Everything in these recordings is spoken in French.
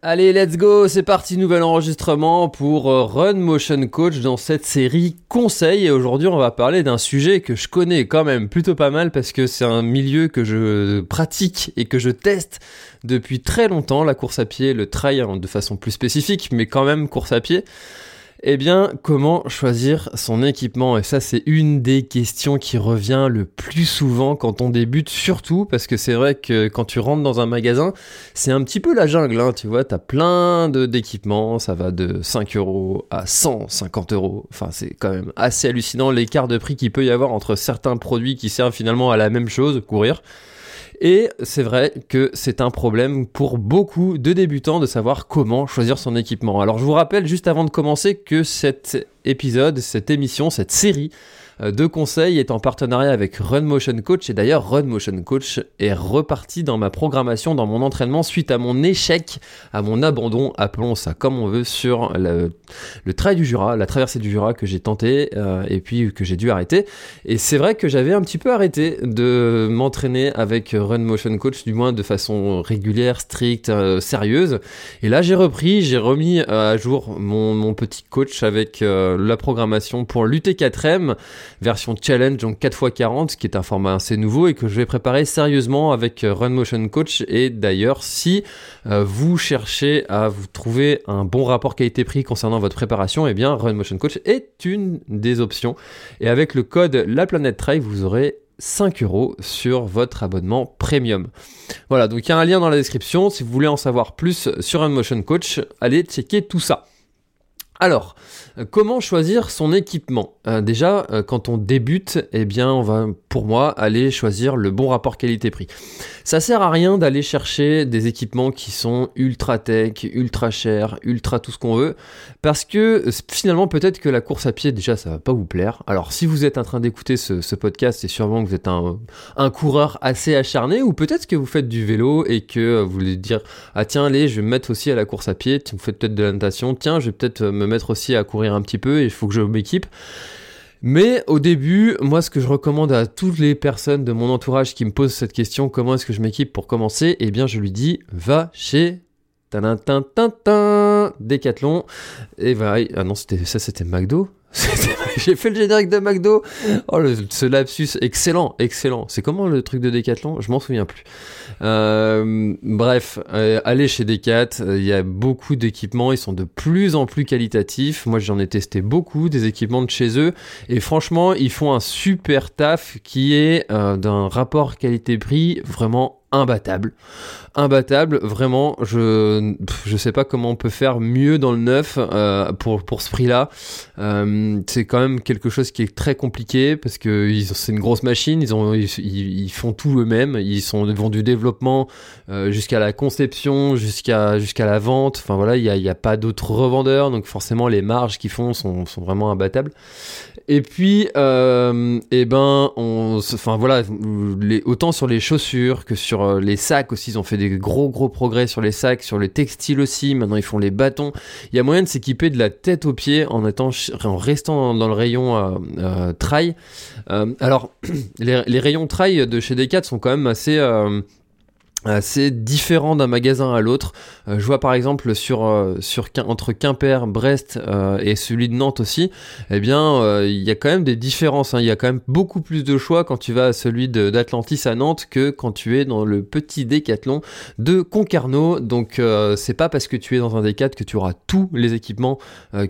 Allez, let's go, c'est parti, nouvel enregistrement pour euh, Run Motion Coach dans cette série conseils. Et aujourd'hui, on va parler d'un sujet que je connais quand même plutôt pas mal parce que c'est un milieu que je pratique et que je teste depuis très longtemps, la course à pied, le trail hein, de façon plus spécifique, mais quand même course à pied. Eh bien, comment choisir son équipement? Et ça, c'est une des questions qui revient le plus souvent quand on débute, surtout parce que c'est vrai que quand tu rentres dans un magasin, c'est un petit peu la jungle, hein, tu vois, t'as plein d'équipements, ça va de 5 euros à 150 euros. Enfin, c'est quand même assez hallucinant l'écart de prix qu'il peut y avoir entre certains produits qui servent finalement à la même chose, courir. Et c'est vrai que c'est un problème pour beaucoup de débutants de savoir comment choisir son équipement. Alors je vous rappelle juste avant de commencer que cet épisode, cette émission, cette série de conseils est en partenariat avec Run Motion Coach et d'ailleurs Run Motion Coach est reparti dans ma programmation, dans mon entraînement suite à mon échec, à mon abandon, appelons ça comme on veut, sur le, trail du Jura, la traversée du Jura que j'ai tenté euh, et puis que j'ai dû arrêter. Et c'est vrai que j'avais un petit peu arrêté de m'entraîner avec Run Motion Coach, du moins de façon régulière, stricte, euh, sérieuse. Et là j'ai repris, j'ai remis à jour mon, mon, petit coach avec la programmation pour l'UT4M version challenge, donc 4x40, qui est un format assez nouveau et que je vais préparer sérieusement avec euh, Run Motion Coach. Et d'ailleurs, si euh, vous cherchez à vous trouver un bon rapport qualité-prix concernant votre préparation, eh bien, Run Motion Coach est une des options. Et avec le code La Planète Trail, vous aurez 5 euros sur votre abonnement premium. Voilà, donc il y a un lien dans la description. Si vous voulez en savoir plus sur Run Motion Coach, allez checker tout ça. Alors, euh, comment choisir son équipement? Euh, Déjà, euh, quand on débute, eh bien, on va, pour moi, aller choisir le bon rapport qualité-prix. Ça sert à rien d'aller chercher des équipements qui sont ultra tech, ultra chers, ultra tout ce qu'on veut, parce que finalement, peut-être que la course à pied, déjà, ça va pas vous plaire. Alors, si vous êtes en train d'écouter ce, podcast, c'est sûrement que vous êtes un, un coureur assez acharné, ou peut-être que vous faites du vélo et que vous voulez dire, ah tiens, allez, je vais me mettre aussi à la course à pied. Vous faites peut-être de la natation. Tiens, je vais peut-être me mettre aussi à courir un petit peu et il faut que je m'équipe. Mais au début, moi, ce que je recommande à toutes les personnes de mon entourage qui me posent cette question, comment est-ce que je m'équipe pour commencer? Eh bien, je lui dis, va chez Décathlon. Et voilà, ah non, c'était ça, c'était McDo. J'ai fait le générique de McDo. Oh, ce lapsus, excellent, excellent. C'est comment le truc de Decathlon? Je m'en souviens plus. Euh, bref, euh, allez chez Decat. Il y a beaucoup d'équipements. Ils sont de plus en plus qualitatifs. Moi, j'en ai testé beaucoup des équipements de chez eux. Et franchement, ils font un super taf qui est euh, d'un rapport qualité-prix vraiment imbattable. Imbattable, vraiment, je je sais pas comment on peut faire mieux dans le neuf euh, pour, pour ce prix-là. Euh, c'est quand même quelque chose qui est très compliqué parce que c'est une grosse machine, ils, ont, ils, font tout eux-mêmes, ils, sont, vont du développement euh, jusqu'à la conception, jusqu'à jusqu'à la vente. Enfin voilà, il n'y a, y a pas d'autres revendeurs, donc forcément les marges qu'ils font sont, sont vraiment imbattables. Et puis, et eh ben, on, enfin voilà, autant sur les chaussures que sur euh, les sacs aussi, ils ont fait des gros gros progrès sur les sacs, sur les textiles aussi. Maintenant, ils font les bâtons. Il y a moyen de s'équiper de la tête aux pieds en étant, en restant dans, le rayon euh, euh trail. Euh, alors, les, les, rayons trail de chez Decat sont quand même assez assez différent d'un magasin à l'autre. Euh, je vois par exemple sur, euh, sur entre Quimper, Brest euh, et celui de Nantes aussi, eh bien il y a quand même des différences. Hein. Il y a quand même beaucoup plus de choix quand tu vas à celui d'Atlantis à Nantes que quand tu es dans le petit décathlon de Concarneau. Donc c'est pas parce que tu es dans un décat que tu auras tous les équipements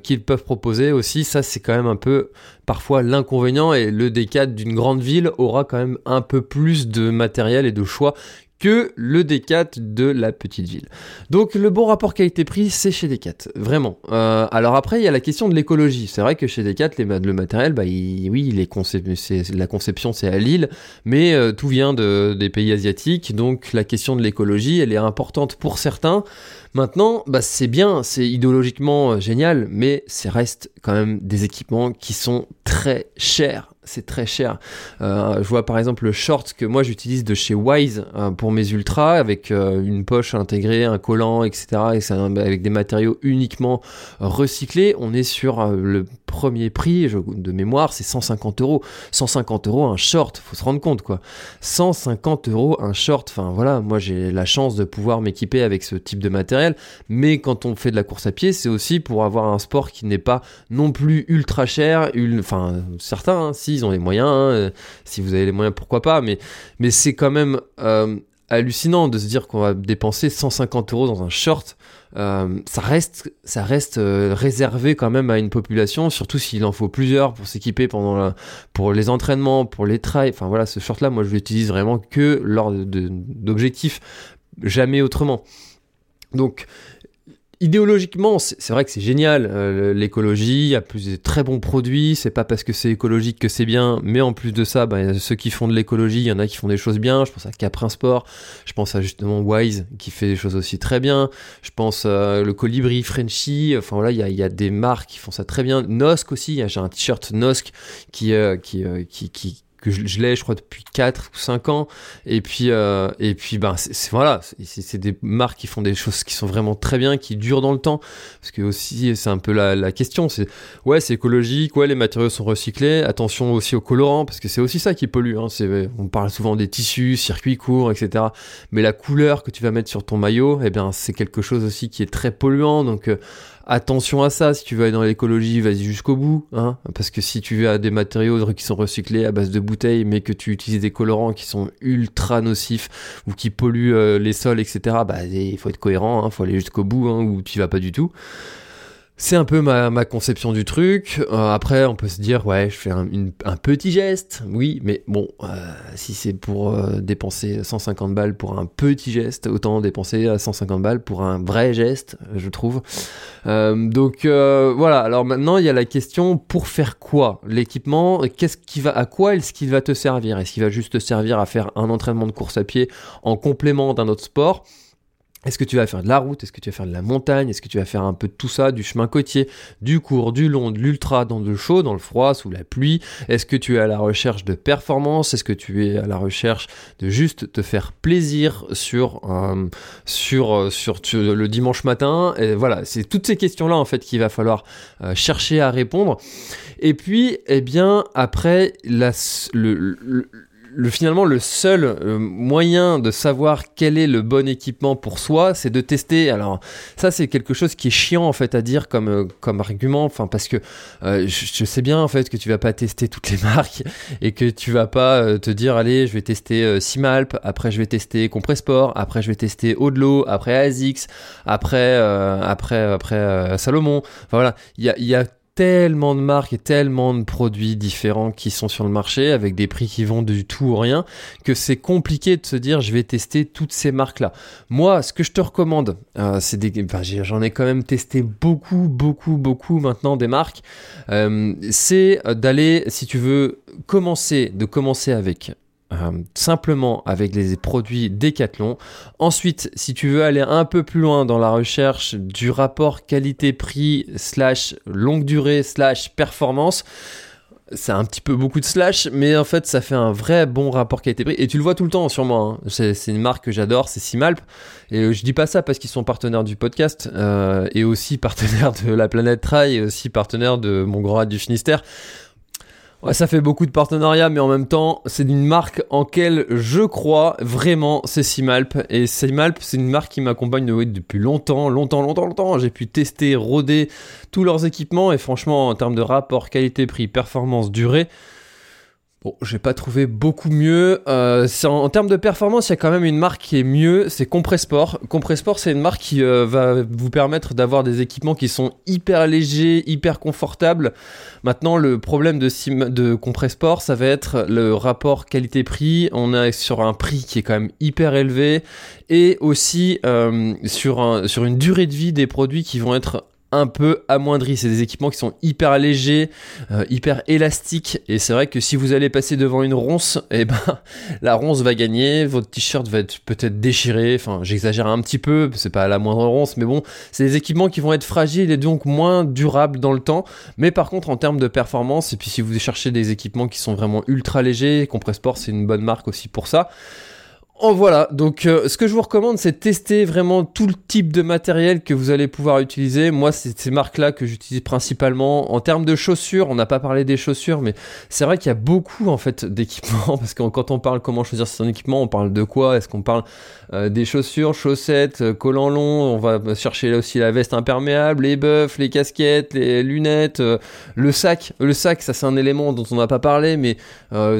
qu'ils peuvent proposer aussi. Ça c'est quand même un peu parfois l'inconvénient et le décat d'une grande ville aura quand même un peu plus de matériel et de choix que le Decat de la petite ville. Donc le bon rapport qualité-prix, c'est chez Decat, vraiment. Euh, alors après, il y a la question de l'écologie. C'est vrai que chez Decat, les, le matériel, bah, oui, les la conception c'est à Lille, mais euh, tout vient de, des pays asiatiques, donc la question de l'écologie, elle est importante pour certains. Maintenant, bah, c'est bien, c'est idéologiquement euh, génial, mais ça reste quand même des équipements qui sont très chers c'est très cher. Euh, je vois par exemple le short que moi j'utilise de chez Wise euh, pour mes ultras avec euh, une poche intégrée, un collant, etc. Et avec des matériaux uniquement recyclés. On est sur le premier prix de mémoire, c'est 150 euros. 150 euros un short, faut se rendre compte quoi. 150 euros un short. Enfin voilà, moi j'ai la chance de pouvoir m'équiper avec ce type de matériel. Mais quand on fait de la course à pied, c'est aussi pour avoir un sport qui n'est pas non plus ultra cher. Enfin certains, hein, si ils ont les moyens. Hein, euh, si vous avez les moyens, pourquoi pas. Mais, c'est quand même euh, hallucinant de se dire qu'on va dépenser 150 euros dans un short. Euh, ça reste, ça reste réservé quand même à une population, surtout s'il en faut plusieurs pour s'équiper pendant pour les entraînements, pour les trails. Enfin voilà, ce short-là, moi je l'utilise vraiment que lors d'objectifs, jamais autrement. Donc idéologiquement, c'est vrai que c'est génial. Euh, l'écologie, il y a plus de très bons produits. C'est pas parce que c'est écologique que c'est bien, mais en plus de ça, bah, ceux qui font de l'écologie, il y en a qui font des choses bien. Je pense à Caprin Sport. Je pense à justement Wise qui fait des choses aussi très bien. Je pense à le Colibri, Frenchy. Enfin voilà, il y a, des marques qui font ça très bien. Nosk aussi. J'ai un t-shirt Nosk qui, euh, qui, euh, qui que je, l'ai je crois depuis 4 ou 5 ans. Et puis euh, et puis ben c'est voilà c'est des marques qui font des choses qui sont vraiment très bien qui durent dans le temps. Parce que aussi c'est un peu la, la question c'est ouais c'est écologique ouais les matériaux sont recyclés. Attention aussi aux colorants parce que c'est aussi ça qui pollue hein, c'est on parle souvent des tissus circuits courts etc mais la couleur que tu vas mettre sur ton maillot eh bien c'est quelque chose aussi qui est très polluant. Donc euh, attention à ça. Si tu veux aller dans l'écologie, vas-y jusqu'au bout. Hein parce que si tu veux des matériaux qui sont recyclés à base de bouteilles, mais que tu utilises des colorants qui sont ultra nocifs ou qui polluent euh, les sols, etc., bah, il faut être cohérent, il hein, faut aller jusqu'au bout, hein, ou tu vas pas du tout. C'est un peu ma, ma, conception du truc. Euh, après, on peut se dire, ouais, je fais un, petit geste, oui, mais bon, euh, si c'est pour euh, dépenser 150 balles pour un petit geste, autant dépenser 150 balles pour un vrai geste, je trouve. donc voilà. Alors maintenant, il y a la question pour faire quoi L'équipement, qu'est-ce qui va, à quoi est-ce qu'il va te servir? Est-ce qu'il va juste te servir à faire un entraînement de course à pied en complément d'un autre sport? Est-ce que tu vas faire de la route? Est-ce que tu vas faire de la montagne? Est-ce que tu vas faire un peu de tout ça, du chemin côtier, du court, du long, de l'ultra, dans le chaud, dans le froid, sous la pluie? Est-ce que tu es à la recherche de performance? Est-ce que tu es à la recherche de juste te faire plaisir sur euh, sur, euh, sur, le dimanche matin? Et voilà, c'est toutes ces questions-là en fait qu'il va falloir euh, chercher à répondre. Et puis, eh bien, après, la, le le, finalement, le seul euh, moyen de savoir quel est le bon équipement pour soi, c'est de tester. Alors, ça, c'est quelque chose qui est chiant, en fait, à dire comme, euh, comme argument. Enfin, parce que euh, je, sais bien, en fait, que tu vas pas tester toutes les marques et que tu vas pas te dire, allez, je vais tester Simalp, après, je vais tester Compressport, après, je vais tester Odlo, après ASICS, après, après, après Salomon. Enfin, voilà. Il y a, y a tellement de marques et tellement de produits différents qui sont sur le marché avec des prix qui vont du tout ou rien que c'est compliqué de se dire je vais tester toutes ces marques là. Moi, ce que je te recommande, euh, c'est des, j'en ai quand même testé beaucoup, beaucoup, beaucoup maintenant des marques. Euh, c'est d'aller, si tu veux commencer, de commencer avec euh, simplement avec les produits Decathlon. Ensuite, si tu veux aller un peu plus loin dans la recherche du rapport qualité-prix slash longue durée slash performance, c'est un petit peu beaucoup de slash, mais en fait, ça fait un vrai bon rapport qualité-prix. Et tu le vois tout le temps moi. Hein. C'est, une marque que j'adore, c'est Simalp. Et je dis pas ça parce qu'ils sont partenaires du podcast, euh, et aussi partenaires de la planète Trail, et aussi partenaires de mon grand du Finistère. Ouais, ça fait beaucoup de partenariats, mais en même temps, c'est une marque en laquelle je crois vraiment, c'est Simalp. Et Simalp, c'est une marque qui m'accompagne depuis longtemps, longtemps, longtemps, longtemps. J'ai pu tester, roder tous leurs équipements, et franchement, en termes de rapport qualité-prix, performance, durée, Bon, j'ai pas trouvé beaucoup mieux. Euh, en, en, termes de performance, il y a quand même une marque qui est mieux, c'est Compressport. Compressport, c'est une marque qui euh, va vous permettre d'avoir des équipements qui sont hyper légers, hyper confortables. Maintenant, le problème de, de Compressport, ça va être le rapport qualité-prix. On est sur un prix qui est quand même hyper élevé et aussi euh, sur, un, sur une durée de vie des produits qui vont être un peu amoindri. C'est des équipements qui sont hyper légers, euh, hyper élastiques. Et c'est vrai que si vous allez passer devant une ronce, et eh ben la ronce va gagner. Votre t-shirt va être peut-être déchiré. Enfin, j'exagère un petit peu. C'est pas la moindre ronce, mais bon, c'est des équipements qui vont être fragiles et donc moins durables dans le temps. Mais par contre, en termes de performance, et puis si vous cherchez des équipements qui sont vraiment ultra légers, Compressport c'est une bonne marque aussi pour ça. En voilà, donc euh, ce que je vous recommande, c'est tester vraiment tout le type de matériel que vous allez pouvoir utiliser. Moi, c'est ces marques-là que j'utilise principalement. En termes de chaussures, on n'a pas parlé des chaussures, mais c'est vrai qu'il y a beaucoup en fait d'équipements, parce que quand on parle comment choisir son équipement, on parle de quoi? Est-ce qu'on parle euh, des chaussures, chaussettes, euh, collants longs? On va chercher là aussi la veste imperméable, les buffs, les casquettes, les lunettes, le sac. Le sac, ça c'est un élément dont on n'a pas parlé, mais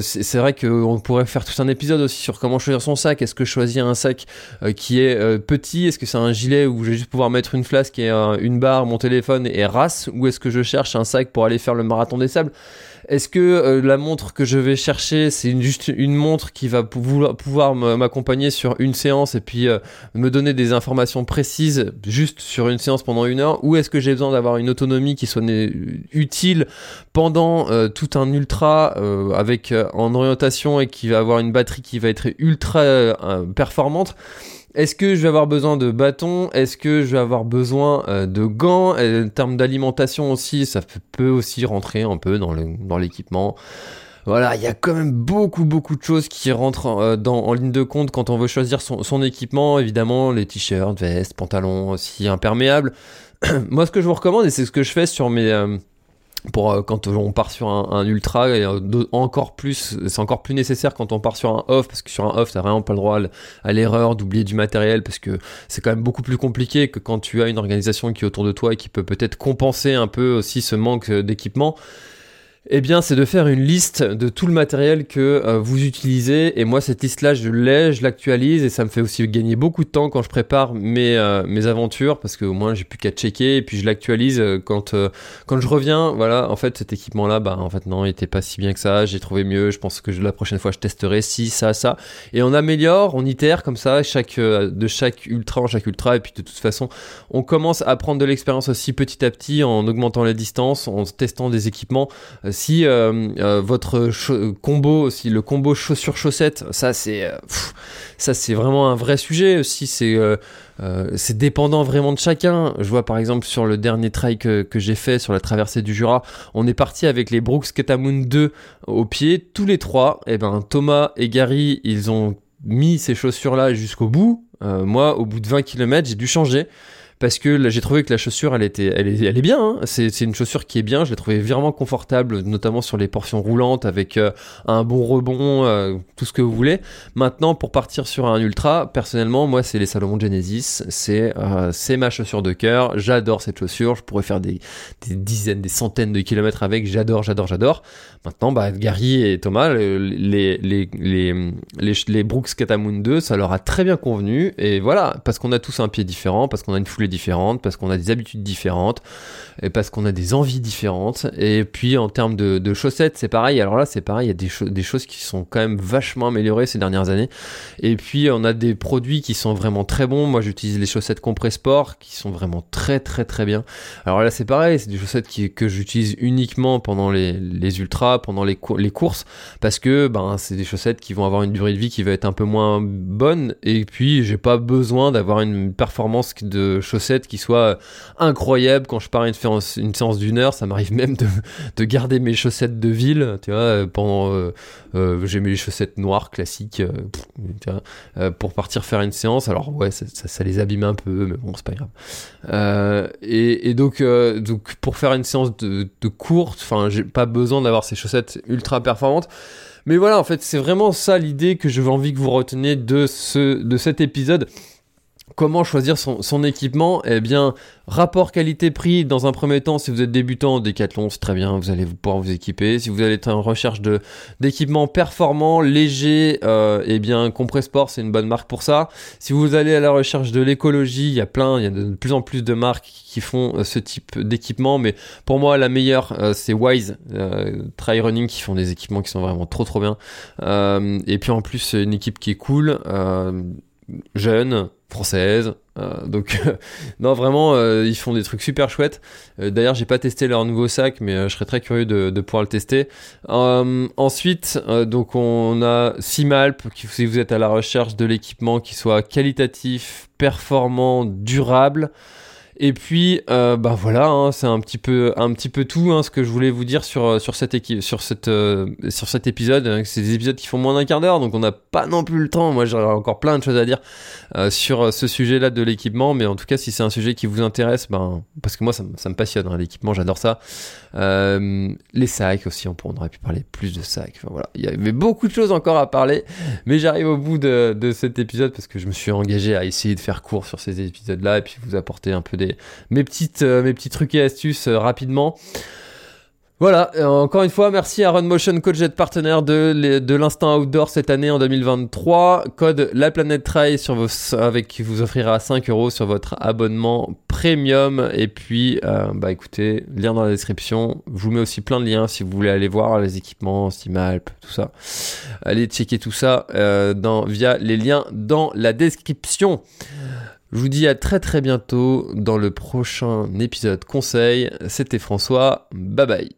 c'est vrai qu'on pourrait faire tout un épisode aussi sur comment choisir son sac est-ce que je choisis un sac euh, qui est euh, petit? Est-ce que c'est un gilet où je vais juste pouvoir mettre une flasque et une barre, mon téléphone et race? Ou est-ce que je cherche un sac pour aller faire le marathon des sables? Est-ce que euh, la montre que je vais chercher, c'est juste une montre qui va pouvoir, m'accompagner sur une séance et puis me donner des informations précises juste sur une séance pendant une heure? Ou est-ce que j'ai besoin d'avoir une autonomie qui soit utile pendant tout un ultra avec en orientation et qui va avoir une batterie qui va être ultra euh, performante? Est-ce que je vais avoir besoin de bâtons? Est-ce que je vais avoir besoin euh, de gants? En termes d'alimentation aussi, ça peut aussi rentrer un peu dans l'équipement. voilà, il y a quand même beaucoup beaucoup de choses qui rentrent euh, en ligne de compte quand on veut choisir son, équipement. Évidemment, les t-shirts, vestes, pantalons aussi imperméables. Moi, ce que je vous recommande, et c'est ce que je fais sur mes, pour euh, quand on part sur un, ultra et euh, encore plus c'est encore plus nécessaire quand on part sur un off parce que sur un off t'as vraiment pas le droit à l'erreur d'oublier du matériel parce que c'est quand même beaucoup plus compliqué que quand tu as une organisation qui est autour de toi et qui peut peut-être compenser un peu aussi ce manque d'équipement eh bien, c'est de faire une liste de tout le matériel que euh, vous utilisez. Et moi, cette liste-là, je l'ai, je l'actualise et ça me fait aussi gagner beaucoup de temps quand je prépare mes, euh, mes aventures parce qu'au moins, j'ai plus qu'à checker et puis je l'actualise euh, quand, quand je reviens. Voilà, en fait, cet équipement-là, bah, en fait, non, il était pas si bien que ça. J'ai trouvé mieux. Je pense que la prochaine fois, je testerai si, ça, ça. Et on améliore, on itère comme ça chaque, de chaque ultra en chaque ultra. Et puis, de toute façon, on commence à prendre de l'expérience aussi petit à petit en augmentant la distance, en testant des équipements si euh, euh, votre combo, aussi le combo chaussure chaussette, ça c'est euh, ça c'est vraiment un vrai sujet. Si c'est dépendant vraiment de chacun. Je vois par exemple sur le dernier trail que, j'ai fait sur la traversée du Jura, on est parti avec les Brooks Ketamoon 2 au pied, tous les trois. Et eh ben Thomas et Gary, ils ont mis ces chaussures là jusqu'au bout. moi, au bout de 20 km, j'ai dû changer parce que j'ai trouvé que la chaussure, elle était, elle est, bien. Hein. C'est, une chaussure qui est bien. Je l'ai trouvée vraiment confortable, notamment sur les portions roulantes avec euh, un bon rebond, euh, tout ce que vous voulez. Maintenant, pour partir sur un ultra, personnellement, moi, c'est les Salomon Genesis. C'est, euh, c'est ma chaussure de cœur. J'adore cette chaussure. Je pourrais faire des, dizaines, des centaines de kilomètres avec. J'adore, j'adore, j'adore. Maintenant, bah, Gary et Thomas, les, les, les, les, les Brooks Katamoon 2, ça leur a très bien convenu. Et voilà, parce qu'on a tous un pied différent, parce qu'on a une foulée différentes, parce qu'on a des habitudes différentes, et parce qu'on a des envies différentes. Et puis en termes de, chaussettes, c'est pareil. Alors là, c'est pareil, il y a des, des, choses qui sont quand même vachement améliorées ces dernières années. Et puis on a des produits qui sont vraiment très bons. Moi, j'utilise les chaussettes Compressport qui sont vraiment très très très bien. Alors là, c'est pareil, c'est des chaussettes qui, que j'utilise uniquement pendant les, les ultras, pendant les, les courses, parce que ben c'est des chaussettes qui vont avoir une durée de vie qui va être un peu moins bonne. Et puis j'ai pas besoin d'avoir une performance de chaussettes qui soit euh, incroyable quand je pars une, une séance d'une heure. Ça m'arrive même de, garder mes chaussettes de ville, tu vois, euh, pendant. Euh, j'ai mes chaussettes noires classiques pour partir faire une séance. Alors, ouais, ça, les abîme un peu, mais bon, c'est pas grave. Et, donc, donc, pour faire une séance de, courte, enfin, j'ai pas besoin d'avoir ces chaussettes ultra performantes. Mais voilà, en fait, c'est vraiment ça l'idée que veux envie que vous reteniez de, ce, de cet épisode Comment choisir son, équipement? Eh bien, rapport qualité-prix dans un premier temps, si vous êtes débutant, Decathlon, c'est très bien, vous allez pouvoir vous équiper. Si vous allez être en recherche de d'équipements performants, légers, euh, eh bien, Compressport, c'est une bonne marque pour ça. Si vous allez à la recherche de l'écologie, il y a plein, il y a de plus en plus de marques qui font euh, ce type d'équipement, mais pour moi, la meilleure, euh, c'est Wise, Try Running, qui font des équipements qui sont vraiment trop trop bien. Et puis en plus, une équipe qui est cool, jeune, française. Euh, donc non vraiment euh, ils font des trucs super chouettes. Euh, D'ailleurs j'ai pas testé leur nouveau sac mais euh, je serais très curieux de, de pouvoir le tester. Ensuite donc on a Simalp si vous êtes à la recherche de l'équipement qui soit qualitatif, performant, durable. Et puis, euh, bah voilà, hein, c'est un petit peu, un petit peu tout hein, ce que je voulais vous dire sur sur cette sur cette, euh, sur cet épisode. hein. C'est des épisodes qui font moins d'un quart d'heure, donc on n'a pas non plus le temps. Moi, j'aurais encore plein de choses à dire euh, sur ce sujet-là de l'équipement, mais en tout cas, si c'est un sujet qui vous intéresse, ben parce que moi, ça, me- ça me passionne l'équipement, j'adore ça. Euh, les sacs aussi, on, aurait pu parler plus de sacs. Voilà, il y avait beaucoup de choses encore à parler, mais j'arrive au bout de, de cet épisode parce que je me suis engagé à essayer de faire court sur ces épisodes-là et puis vous apporter un peu des mes petites euh, mes petits trucs et astuces euh, rapidement. Voilà, euh, encore une fois, merci à Run Motion Coach d'être partenaire de, de l'instant outdoor cette année en 2023. Code La Planète Trail sur vos, avec qui vous offrira 5 euros sur votre abonnement premium. Et puis, bah écoutez, lien dans la description. Je vous mets aussi plein de liens si vous voulez aller voir les équipements, Steamalp, tout ça. Allez checker tout ça dans, via les liens dans la description. Je vous dis à très très bientôt dans le prochain épisode conseil. C'était François. Bye bye.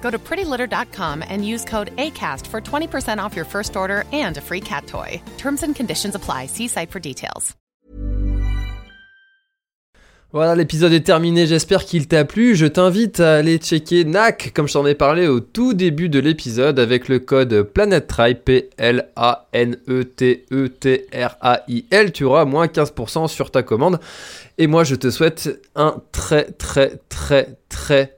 Go to prettylitter.com and use code ACAST for 20% off your first order and a free cat toy. Terms and conditions apply. See site for details. Voilà, l'épisode est terminé, j'espère qu'il t'a plu. Je t'invite à aller checker NAC, comme je t'en ai parlé au tout début de l'épisode, avec le code PlanetTrail, P-L-A-N-E-T-E-T-R-A-I-L. Tu auras moins 15% sur ta commande. Et moi, je te souhaite un très, très, très, très,